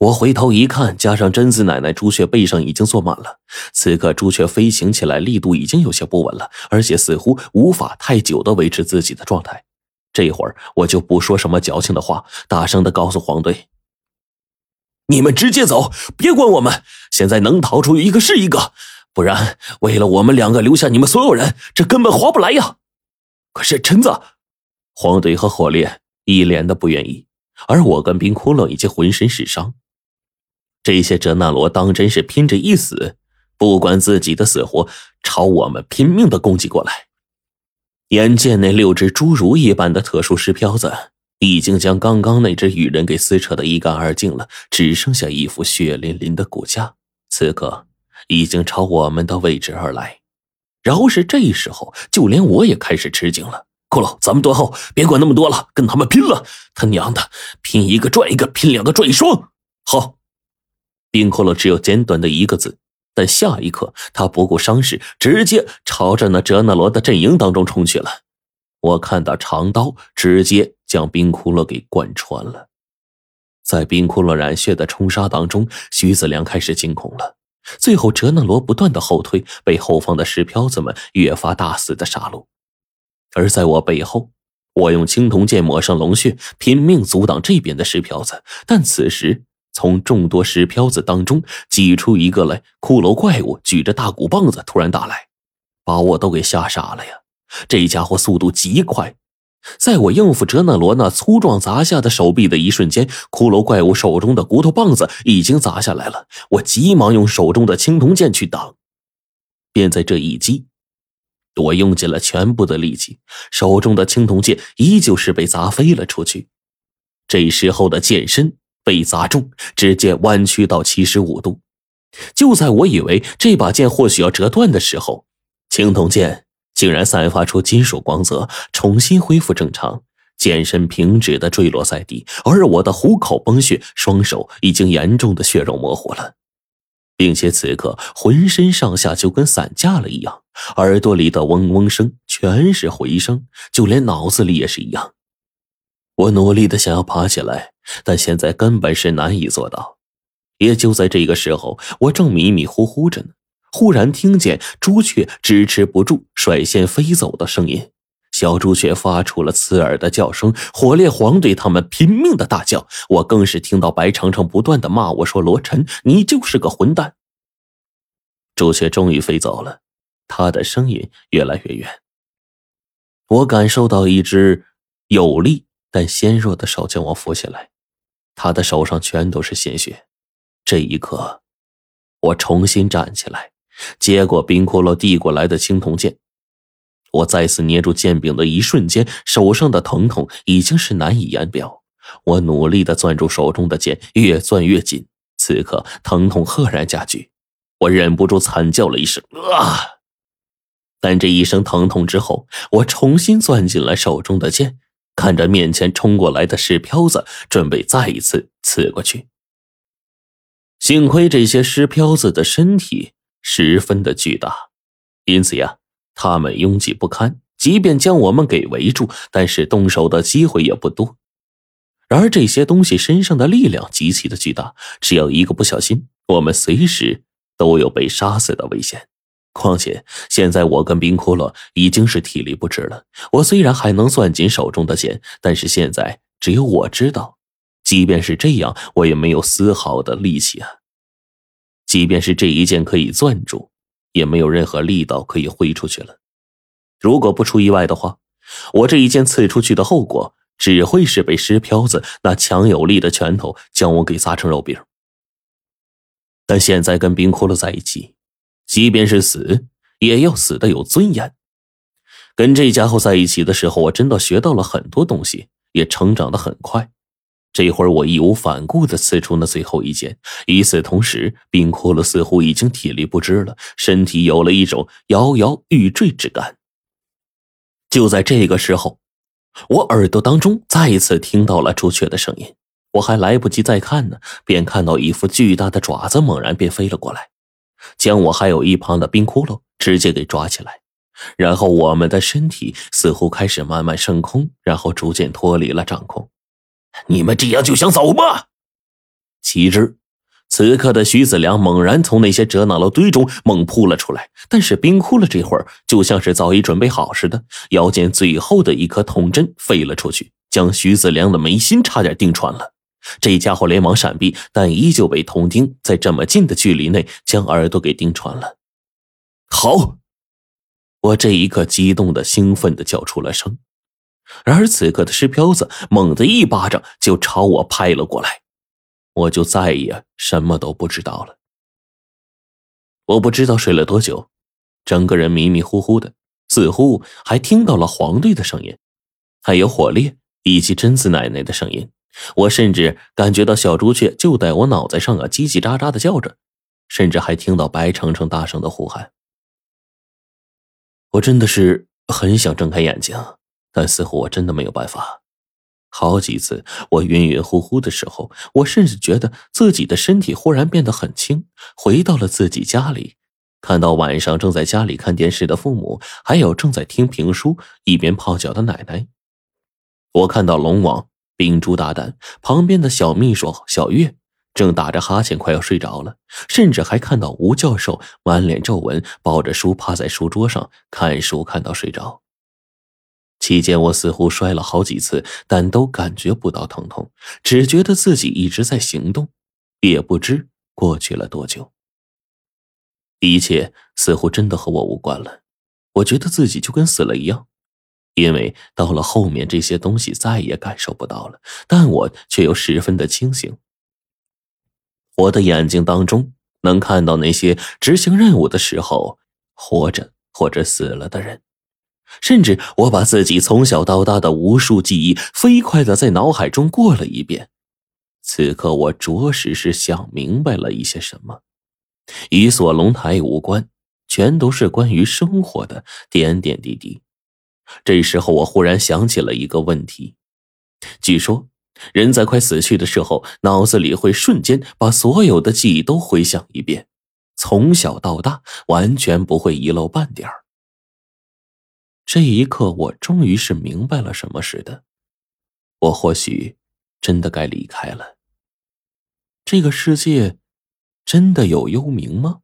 我回头一看，加上贞子奶奶朱雀背上已经坐满了，此刻朱雀飞行起来力度已经有些不稳了，而且似乎无法太久的维持自己的状态。这会儿我就不说什么矫情的话，大声的告诉黄队：“你们直接走，别管我们，现在能逃出去一个是一个，不然为了我们两个留下你们所有人，这根本划不来呀！”可是陈子，黄队和火烈一脸的不愿意，而我跟冰窟窿已经浑身是伤。这些哲那罗当真是拼着一死，不管自己的死活，朝我们拼命的攻击过来。眼见那六只侏儒一般的特殊石漂子，已经将刚刚那只羽人给撕扯的一干二净了，只剩下一副血淋淋的骨架。此刻，已经朝我们的位置而来。饶是这时候，就连我也开始吃惊了。骷髅，咱们断后，别管那么多了，跟他们拼了！他娘的，拼一个赚一个，拼两个赚一双。好。冰骷髅只有简短的一个字，但下一刻他不顾伤势，直接朝着那哲那罗的阵营当中冲去了。我看到长刀直接将冰骷髅给贯穿了，在冰骷髅染血的冲杀当中，徐子良开始惊恐了。最后，哲那罗不断的后退，被后方的石漂子们越发大肆的杀戮。而在我背后，我用青铜剑抹上龙血，拼命阻挡这边的石漂子，但此时。从众多石漂子当中挤出一个来，骷髅怪物举着大鼓棒子突然打来，把我都给吓傻了呀！这家伙速度极快，在我应付哲那罗那粗壮砸下的手臂的一瞬间，骷髅怪物手中的骨头棒子已经砸下来了。我急忙用手中的青铜剑去挡，便在这一击，我用尽了全部的力气，手中的青铜剑依旧是被砸飞了出去。这时候的剑身。被砸中，直接弯曲到七十五度。就在我以为这把剑或许要折断的时候，青铜剑竟然散发出金属光泽，重新恢复正常，剑身平直的坠落在地。而我的虎口崩血，双手已经严重的血肉模糊了，并且此刻浑身上下就跟散架了一样，耳朵里的嗡嗡声全是回声，就连脑子里也是一样。我努力的想要爬起来，但现在根本是难以做到。也就在这个时候，我正迷迷糊糊着呢，忽然听见朱雀支持不住，率先飞走的声音。小朱雀发出了刺耳的叫声，火烈黄对他们拼命的大叫。我更是听到白程程不断的骂我说：“罗晨，你就是个混蛋。”朱雀终于飞走了，他的声音越来越远。我感受到一只有力。但纤弱的手将我扶起来，他的手上全都是鲜血。这一刻，我重新站起来，接过冰骷髅递过来的青铜剑。我再次捏住剑柄的一瞬间，手上的疼痛已经是难以言表。我努力的攥住手中的剑，越攥越紧。此刻疼痛赫然加剧，我忍不住惨叫了一声“啊”，但这一声疼痛之后，我重新攥紧了手中的剑。看着面前冲过来的石漂子，准备再一次刺过去。幸亏这些石漂子的身体十分的巨大，因此呀，他们拥挤不堪。即便将我们给围住，但是动手的机会也不多。然而这些东西身上的力量极其的巨大，只要一个不小心，我们随时都有被杀死的危险。况且现在我跟冰骷髅已经是体力不支了。我虽然还能攥紧手中的剑，但是现在只有我知道，即便是这样，我也没有丝毫的力气啊。即便是这一剑可以攥住，也没有任何力道可以挥出去了。如果不出意外的话，我这一剑刺出去的后果，只会是被石漂子那强有力的拳头将我给砸成肉饼。但现在跟冰骷髅在一起。即便是死，也要死的有尊严。跟这家伙在一起的时候，我真的学到了很多东西，也成长的很快。这会儿我义无反顾的刺出那最后一剑，与此同时，冰骷髅似乎已经体力不支了，身体有了一种摇摇欲坠之感。就在这个时候，我耳朵当中再一次听到了朱雀的声音。我还来不及再看呢，便看到一副巨大的爪子猛然便飞了过来。将我还有一旁的冰窟窿直接给抓起来，然后我们的身体似乎开始慢慢升空，然后逐渐脱离了掌控。你们这样就想走吗？岂知，此刻的徐子良猛然从那些折脑了堆中猛扑了出来，但是冰窟窿这会儿，就像是早已准备好似的，腰间最后的一颗铜针飞了出去，将徐子良的眉心差点钉穿了。这家伙连忙闪避，但依旧被铜钉在这么近的距离内将耳朵给钉穿了。好！我这一刻激动的、兴奋的叫出了声。然而此刻的石彪子猛地一巴掌就朝我拍了过来，我就再也什么都不知道了。我不知道睡了多久，整个人迷迷糊糊的，似乎还听到了黄队的声音，还有火烈以及贞子奶奶的声音。我甚至感觉到小朱雀就在我脑袋上啊，叽叽喳喳的叫着，甚至还听到白程程大声的呼喊。我真的是很想睁开眼睛，但似乎我真的没有办法。好几次我晕晕乎乎的时候，我甚至觉得自己的身体忽然变得很轻，回到了自己家里，看到晚上正在家里看电视的父母，还有正在听评书一边泡脚的奶奶。我看到龙王。秉烛大胆，旁边的小秘书小月正打着哈欠，快要睡着了。甚至还看到吴教授满脸皱纹，抱着书趴在书桌上看书，看到睡着。期间我似乎摔了好几次，但都感觉不到疼痛，只觉得自己一直在行动。也不知过去了多久，一切似乎真的和我无关了。我觉得自己就跟死了一样。因为到了后面，这些东西再也感受不到了，但我却又十分的清醒。我的眼睛当中能看到那些执行任务的时候活着或者死了的人，甚至我把自己从小到大的无数记忆飞快的在脑海中过了一遍。此刻，我着实是想明白了一些什么，与锁龙台无关，全都是关于生活的点点滴滴。这时候，我忽然想起了一个问题：据说，人在快死去的时候，脑子里会瞬间把所有的记忆都回想一遍，从小到大完全不会遗漏半点儿。这一刻，我终于是明白了什么似的。我或许真的该离开了。这个世界真的有幽冥吗？